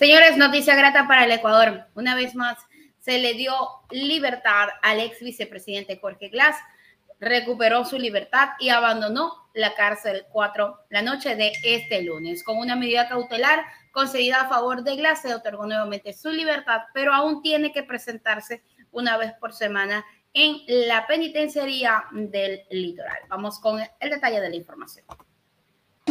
Señores, noticia grata para el Ecuador. Una vez más, se le dio libertad al ex vicepresidente Jorge Glass. Recuperó su libertad y abandonó la cárcel 4 la noche de este lunes. Con una medida cautelar concedida a favor de Glass, se otorgó nuevamente su libertad, pero aún tiene que presentarse una vez por semana en la penitenciaría del litoral. Vamos con el detalle de la información.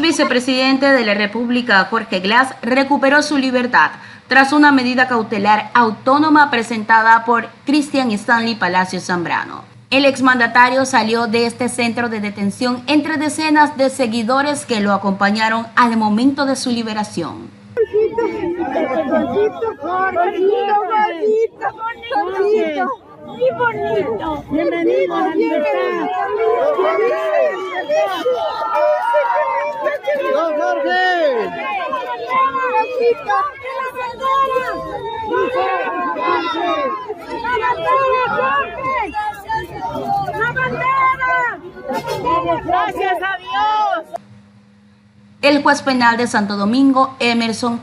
Vicepresidente de la República, Jorge Glass, recuperó su libertad tras una medida cautelar autónoma presentada por Cristian Stanley Palacio Zambrano. El exmandatario salió de este centro de detención entre decenas de seguidores que lo acompañaron al momento de su liberación. Bienvenido a la libertad. Gracias a Dios. El juez penal de Santo Domingo, Emerson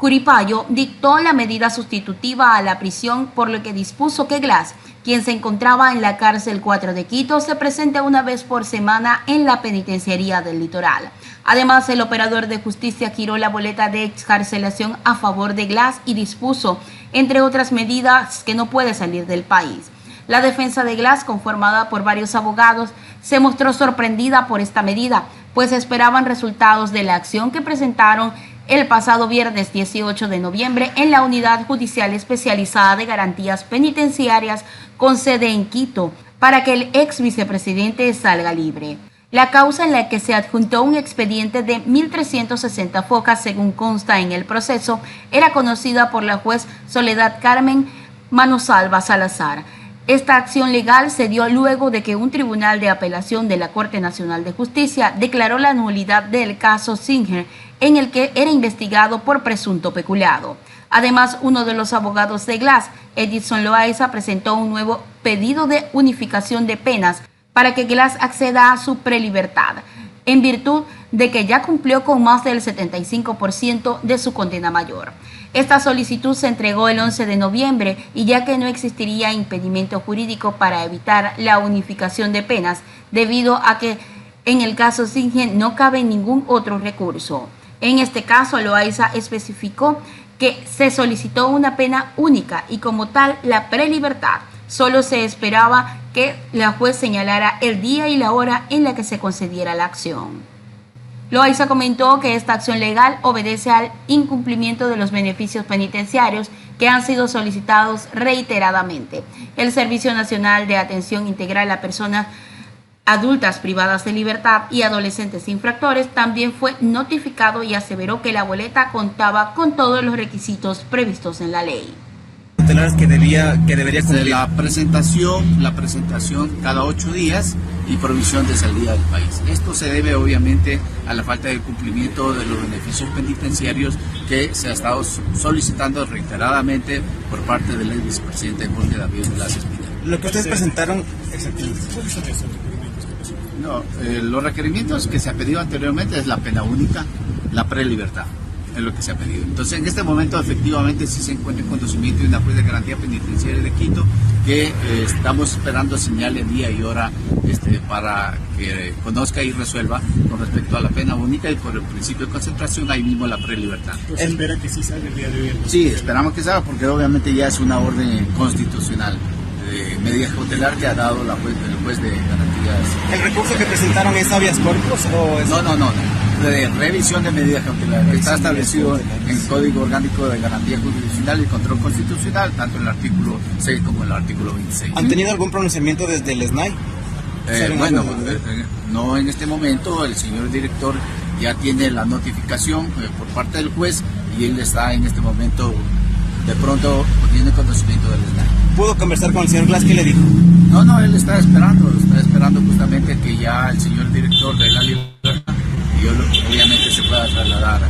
Curipayo, dictó la medida sustitutiva a la prisión por lo que dispuso que Glass, quien se encontraba en la cárcel 4 de Quito, se presente una vez por semana en la penitenciaría del litoral. Además, el operador de justicia giró la boleta de excarcelación a favor de Glass y dispuso, entre otras medidas, que no puede salir del país. La defensa de Glass, conformada por varios abogados, se mostró sorprendida por esta medida, pues esperaban resultados de la acción que presentaron el pasado viernes 18 de noviembre en la Unidad Judicial Especializada de Garantías Penitenciarias con sede en Quito para que el ex vicepresidente salga libre. La causa en la que se adjuntó un expediente de 1.360 focas, según consta en el proceso, era conocida por la juez Soledad Carmen Manosalva Salazar. Esta acción legal se dio luego de que un tribunal de apelación de la Corte Nacional de Justicia declaró la nulidad del caso Singer, en el que era investigado por presunto peculado. Además, uno de los abogados de Glass, Edison Loaiza, presentó un nuevo pedido de unificación de penas para que Glass acceda a su prelibertad, en virtud de que ya cumplió con más del 75% de su condena mayor. Esta solicitud se entregó el 11 de noviembre y ya que no existiría impedimento jurídico para evitar la unificación de penas, debido a que en el caso Singen no cabe ningún otro recurso. En este caso, Loaiza especificó que se solicitó una pena única y como tal la prelibertad. Solo se esperaba que la juez señalara el día y la hora en la que se concediera la acción. Loaiza comentó que esta acción legal obedece al incumplimiento de los beneficios penitenciarios que han sido solicitados reiteradamente. El Servicio Nacional de Atención Integral a Personas Adultas privadas de libertad y adolescentes infractores también fue notificado y aseveró que la boleta contaba con todos los requisitos previstos en la ley que debía que debería cumplir? La presentación, la presentación cada ocho días y provisión de salida del país. Esto se debe obviamente a la falta de cumplimiento de los beneficios penitenciarios que se ha estado solicitando reiteradamente por parte del vicepresidente Jorge David Velázquez Lo que ustedes presentaron exactamente. No, eh, los requerimientos que se ha pedido anteriormente es la pena única, la prelibertad es lo que se ha pedido. Entonces, en este momento, efectivamente, sí se encuentra en conocimiento de una juez de garantía penitenciaria de Quito que eh, estamos esperando señales día y hora este, para que conozca y resuelva con respecto a la pena única y por el principio de concentración, ahí mismo la prelibertad. ¿Espera que sí salga el día de hoy? Sí, esperamos que salga porque obviamente ya es una orden constitucional de medida cautelar que ha dado la juez, el juez de garantías. ¿El recurso que presentaron es habeas corpus o es... No, no, no de revisión de medidas cautelares. Está establecido en el Código Orgánico de Garantía Constitucional y Control Constitucional, tanto en el artículo 6 como en el artículo 26. ¿Han tenido algún pronunciamiento desde el SNAI? Eh, bueno, eh, eh, no en este momento, el señor director ya tiene la notificación por parte del juez y él está en este momento de pronto poniendo conocimiento del SNAI. ¿Pudo conversar con el señor Glass? ¿Qué le dijo? No, no, él está esperando, está esperando justamente que ya el señor director de la libertad obviamente se pueda trasladar.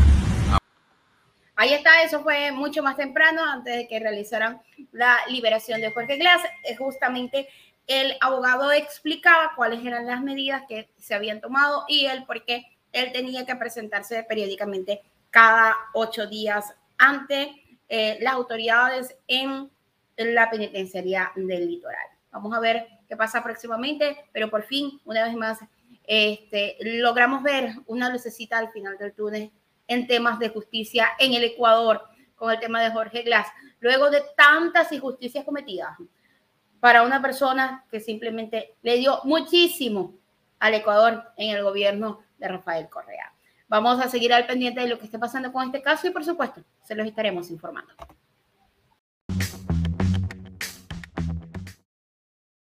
Ahí está, eso fue mucho más temprano, antes de que realizaran la liberación de Jorge Glass. Eh, justamente el abogado explicaba cuáles eran las medidas que se habían tomado y el por qué él tenía que presentarse periódicamente cada ocho días ante eh, las autoridades en la penitenciaría del litoral. Vamos a ver qué pasa próximamente, pero por fin, una vez más, este, logramos ver una lucecita al final del túnel en temas de justicia en el Ecuador con el tema de Jorge Glass, luego de tantas injusticias cometidas para una persona que simplemente le dio muchísimo al Ecuador en el gobierno de Rafael Correa. Vamos a seguir al pendiente de lo que esté pasando con este caso y por supuesto se los estaremos informando.